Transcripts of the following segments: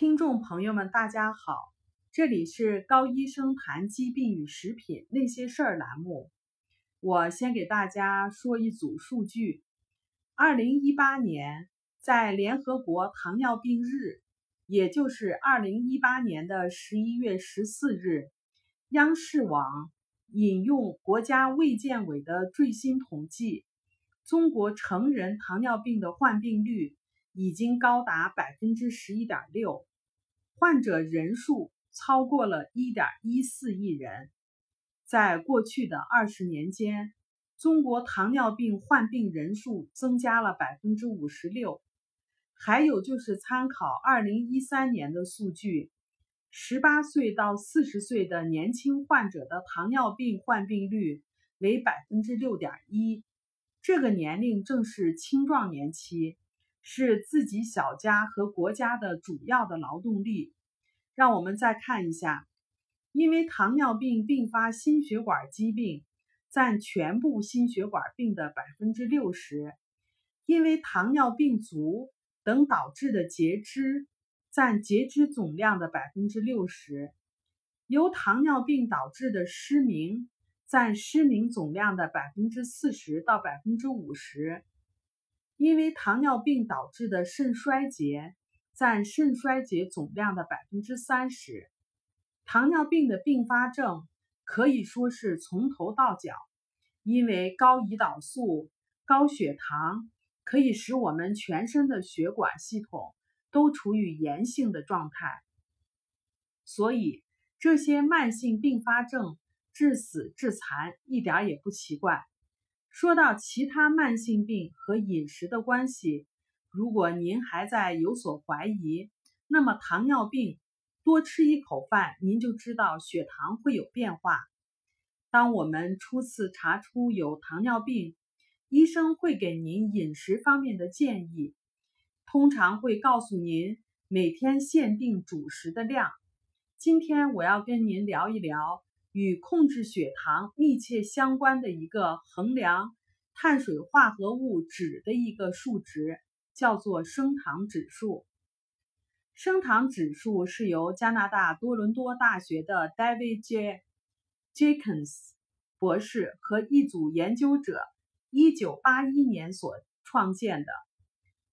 听众朋友们，大家好，这里是高医生谈疾病与食品那些事儿栏目。我先给大家说一组数据：二零一八年，在联合国糖尿病日，也就是二零一八年的十一月十四日，央视网引用国家卫健委的最新统计，中国成人糖尿病的患病率。已经高达百分之十一点六，患者人数超过了一点一四亿人。在过去的二十年间，中国糖尿病患病人数增加了百分之五十六。还有就是参考二零一三年的数据，十八岁到四十岁的年轻患者的糖尿病患病率为百分之六点一，这个年龄正是青壮年期。是自己小家和国家的主要的劳动力。让我们再看一下，因为糖尿病并发心血管疾病占全部心血管病的百分之六十，因为糖尿病足等导致的截肢占截肢总量的百分之六十，由糖尿病导致的失明占失明总量的百分之四十到百分之五十。因为糖尿病导致的肾衰竭占肾衰竭总量的百分之三十，糖尿病的并发症可以说是从头到脚。因为高胰岛素、高血糖可以使我们全身的血管系统都处于炎性的状态，所以这些慢性并发症致死致残一点也不奇怪。说到其他慢性病和饮食的关系，如果您还在有所怀疑，那么糖尿病多吃一口饭，您就知道血糖会有变化。当我们初次查出有糖尿病，医生会给您饮食方面的建议，通常会告诉您每天限定主食的量。今天我要跟您聊一聊。与控制血糖密切相关的一个衡量碳水化合物脂的一个数值，叫做升糖指数。升糖指数是由加拿大多伦多大学的 David J. Jacobs 博士和一组研究者1981年所创建的。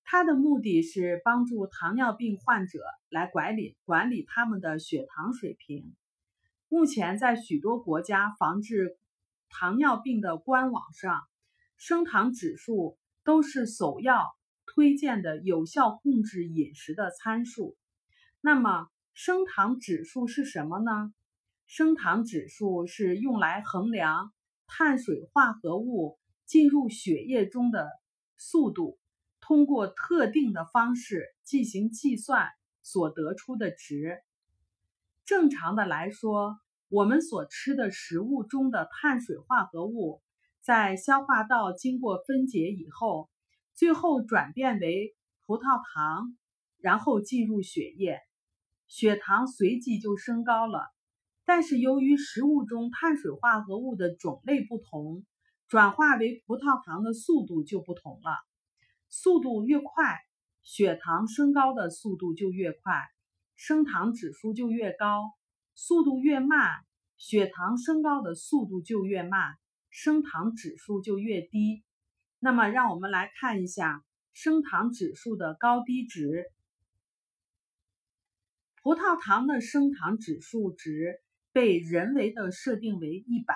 它的目的是帮助糖尿病患者来管理管理他们的血糖水平。目前，在许多国家防治糖尿病的官网上，升糖指数都是首要推荐的有效控制饮食的参数。那么，升糖指数是什么呢？升糖指数是用来衡量碳水化合物进入血液中的速度，通过特定的方式进行计算所得出的值。正常的来说，我们所吃的食物中的碳水化合物，在消化道经过分解以后，最后转变为葡萄糖，然后进入血液，血糖随即就升高了。但是由于食物中碳水化合物的种类不同，转化为葡萄糖的速度就不同了。速度越快，血糖升高的速度就越快，升糖指数就越高。速度越慢，血糖升高的速度就越慢，升糖指数就越低。那么，让我们来看一下升糖指数的高低值。葡萄糖的升糖指数值被人为的设定为一百，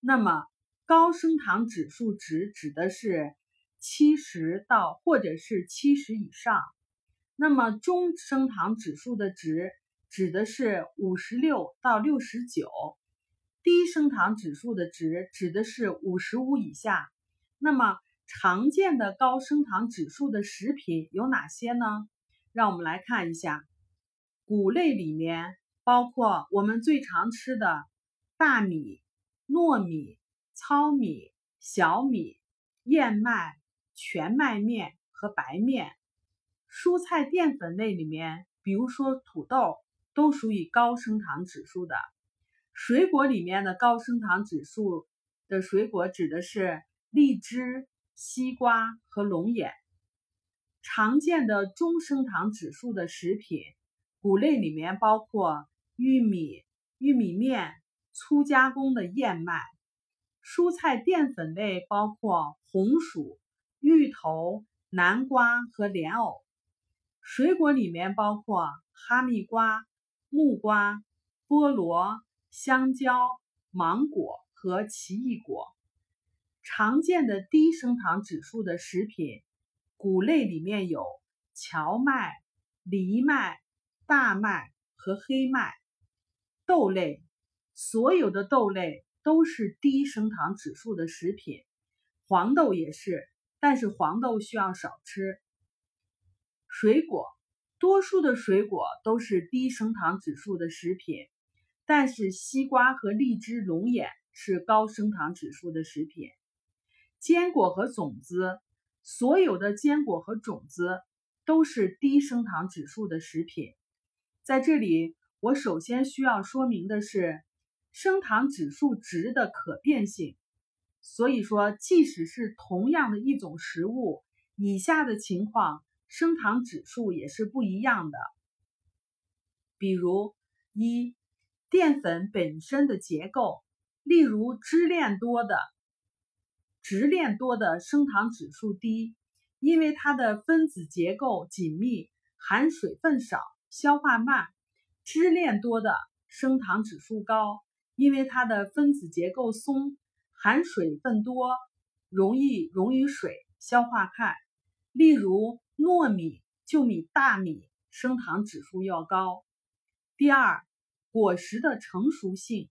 那么高升糖指数值指的是七十到或者是七十以上，那么中升糖指数的值。指的是五十六到六十九，低升糖指数的值指的是五十五以下。那么常见的高升糖指数的食品有哪些呢？让我们来看一下，谷类里面包括我们最常吃的大米、糯米、糙米、小米、燕麦、全麦面和白面。蔬菜淀粉类里面，比如说土豆。都属于高升糖指数的水果里面的高升糖指数的水果指的是荔枝、西瓜和龙眼。常见的中升糖指数的食品谷类里面包括玉米、玉米面、粗加工的燕麦；蔬菜淀粉类包括红薯、芋头、南瓜和莲藕；水果里面包括哈密瓜、木瓜、菠萝、香蕉、芒果和奇异果。常见的低升糖指数的食品，谷类里面有荞麦、藜麦、大麦和黑麦。豆类，所有的豆类都是低升糖指数的食品，黄豆也是，但是黄豆需要少吃。水果，多数的水果都是低升糖指数的食品，但是西瓜和荔枝、龙眼是高升糖指数的食品。坚果和种子，所有的坚果和种子都是低升糖指数的食品。在这里，我首先需要说明的是升糖指数值的可变性。所以说，即使是同样的一种食物，以下的情况升糖指数也是不一样的。比如，一淀粉本身的结构，例如支链多的。直链多的升糖指数低，因为它的分子结构紧密，含水分少，消化慢；支链多的升糖指数高，因为它的分子结构松，含水分多，容易溶于水，消化快。例如糯米、就比、大米升糖指数要高。第二，果实的成熟性，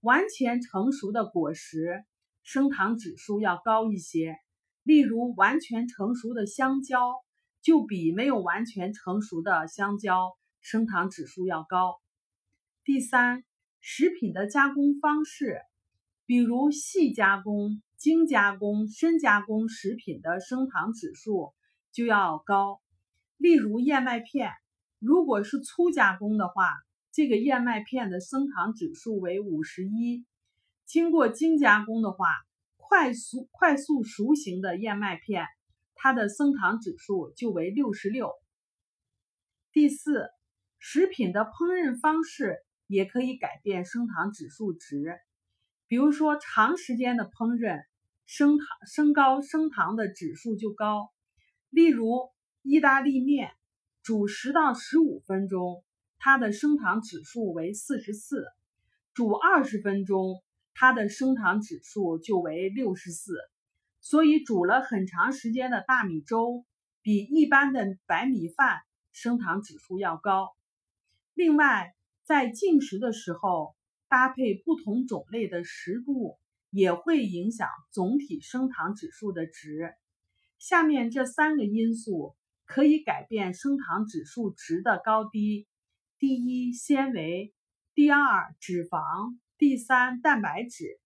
完全成熟的果实。升糖指数要高一些，例如完全成熟的香蕉就比没有完全成熟的香蕉升糖指数要高。第三，食品的加工方式，比如细加工、精加工、深加工食品的升糖指数就要高。例如燕麦片，如果是粗加工的话，这个燕麦片的升糖指数为五十一。经过精加工的话，快速快速熟型的燕麦片，它的升糖指数就为六十六。第四，食品的烹饪方式也可以改变升糖指数值。比如说，长时间的烹饪，升糖升高升糖的指数就高。例如，意大利面煮十到十五分钟，它的升糖指数为四十四；煮二十分钟。它的升糖指数就为六十四，所以煮了很长时间的大米粥比一般的白米饭升糖指数要高。另外，在进食的时候搭配不同种类的食物也会影响总体升糖指数的值。下面这三个因素可以改变升糖指数值的高低：第一，纤维；第二，脂肪。第三，蛋白质，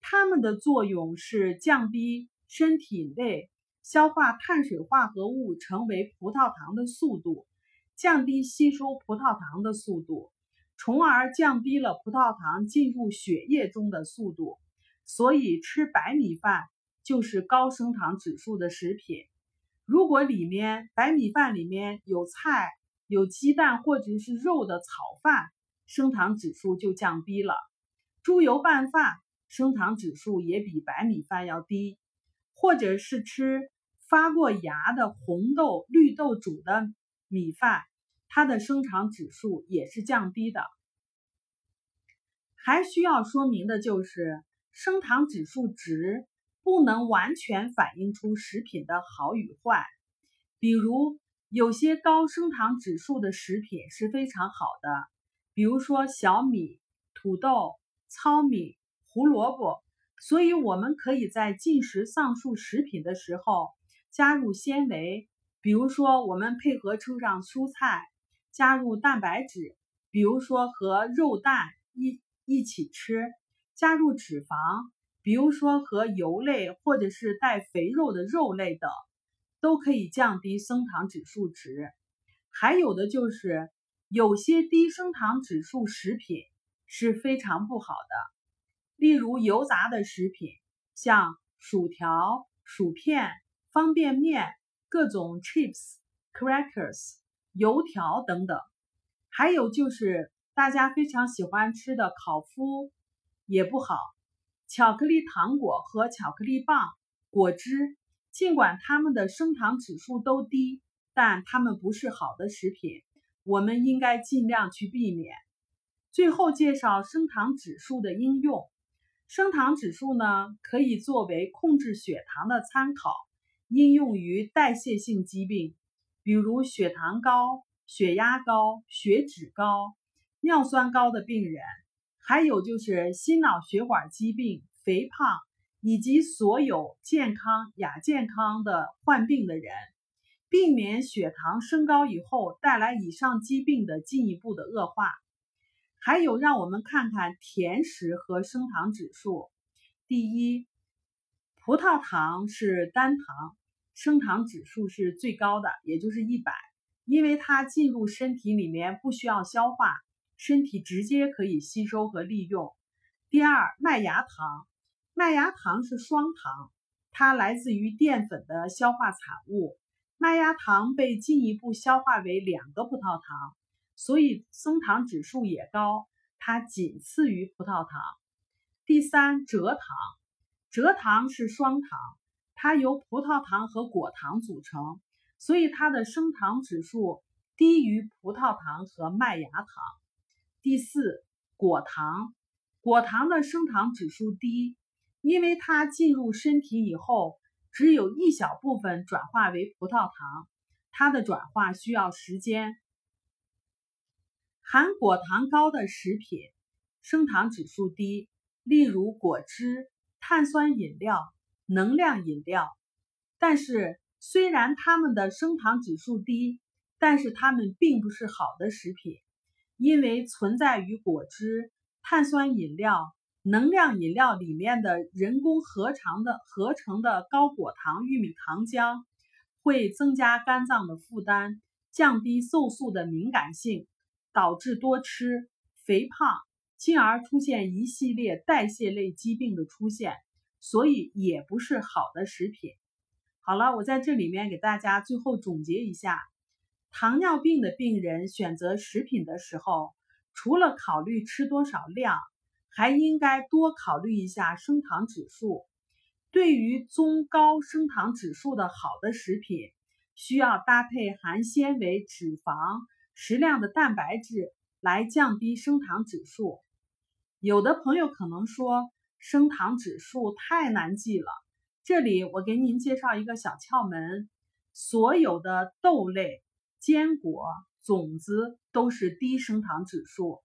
它们的作用是降低身体内消化碳水化合物成为葡萄糖的速度，降低吸收葡萄糖的速度，从而降低了葡萄糖进入血液中的速度。所以吃白米饭就是高升糖指数的食品。如果里面白米饭里面有菜、有鸡蛋或者是肉的炒饭，升糖指数就降低了。猪油拌饭升糖指数也比白米饭要低，或者是吃发过芽的红豆、绿豆煮的米饭，它的升糖指数也是降低的。还需要说明的就是，升糖指数值不能完全反映出食品的好与坏。比如，有些高升糖指数的食品是非常好的，比如说小米、土豆。糙米、胡萝卜，所以我们可以在进食上述食品的时候加入纤维，比如说我们配合吃上蔬菜，加入蛋白质，比如说和肉蛋一一起吃，加入脂肪，比如说和油类或者是带肥肉的肉类等，都可以降低升糖指数值。还有的就是有些低升糖指数食品。是非常不好的，例如油炸的食品，像薯条、薯片、方便面、各种 chips、crackers、油条等等。还有就是大家非常喜欢吃的烤麸也不好，巧克力糖果和巧克力棒、果汁，尽管它们的升糖指数都低，但它们不是好的食品，我们应该尽量去避免。最后介绍升糖指数的应用。升糖指数呢，可以作为控制血糖的参考，应用于代谢性疾病，比如血糖高、血压高、血脂高、尿酸高的病人，还有就是心脑血管疾病、肥胖以及所有健康亚健康的患病的人，避免血糖升高以后带来以上疾病的进一步的恶化。还有，让我们看看甜食和升糖指数。第一，葡萄糖是单糖，升糖指数是最高的，也就是一百，因为它进入身体里面不需要消化，身体直接可以吸收和利用。第二，麦芽糖，麦芽糖是双糖，它来自于淀粉的消化产物，麦芽糖被进一步消化为两个葡萄糖。所以升糖指数也高，它仅次于葡萄糖。第三，蔗糖，蔗糖是双糖，它由葡萄糖和果糖组成，所以它的升糖指数低于葡萄糖和麦芽糖。第四，果糖，果糖的升糖指数低，因为它进入身体以后，只有一小部分转化为葡萄糖，它的转化需要时间。含果糖高的食品，升糖指数低，例如果汁、碳酸饮料、能量饮料。但是，虽然它们的升糖指数低，但是它们并不是好的食品，因为存在于果汁、碳酸饮料、能量饮料里面的人工合成的合成的高果糖玉米糖浆，会增加肝脏的负担，降低瘦素的敏感性。导致多吃、肥胖，进而出现一系列代谢类疾病的出现，所以也不是好的食品。好了，我在这里面给大家最后总结一下：糖尿病的病人选择食品的时候，除了考虑吃多少量，还应该多考虑一下升糖指数。对于中高升糖指数的好的食品，需要搭配含纤维、脂肪。适量的蛋白质来降低升糖指数。有的朋友可能说升糖指数太难记了，这里我给您介绍一个小窍门：所有的豆类、坚果、种子都是低升糖指数。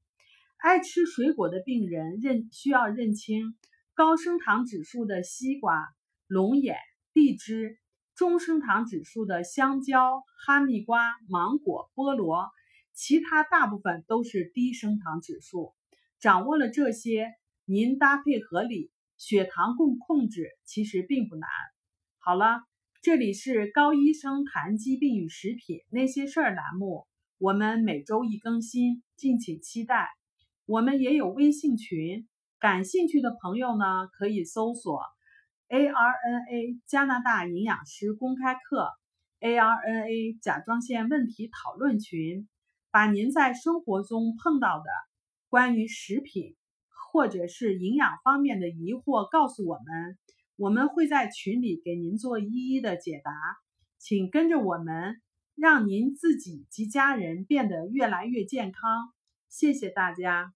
爱吃水果的病人认需要认清高升糖指数的西瓜、龙眼、荔枝，中升糖指数的香蕉、哈密瓜、芒果、菠萝。其他大部分都是低升糖指数，掌握了这些，您搭配合理，血糖控控制其实并不难。好了，这里是高医生谈疾病与食品那些事儿栏目，我们每周一更新，敬请期待。我们也有微信群，感兴趣的朋友呢可以搜索 ARNA 加拿大营养师公开课，ARNA 甲状腺问题讨论群。把您在生活中碰到的关于食品或者是营养方面的疑惑告诉我们，我们会在群里给您做一一的解答。请跟着我们，让您自己及家人变得越来越健康。谢谢大家。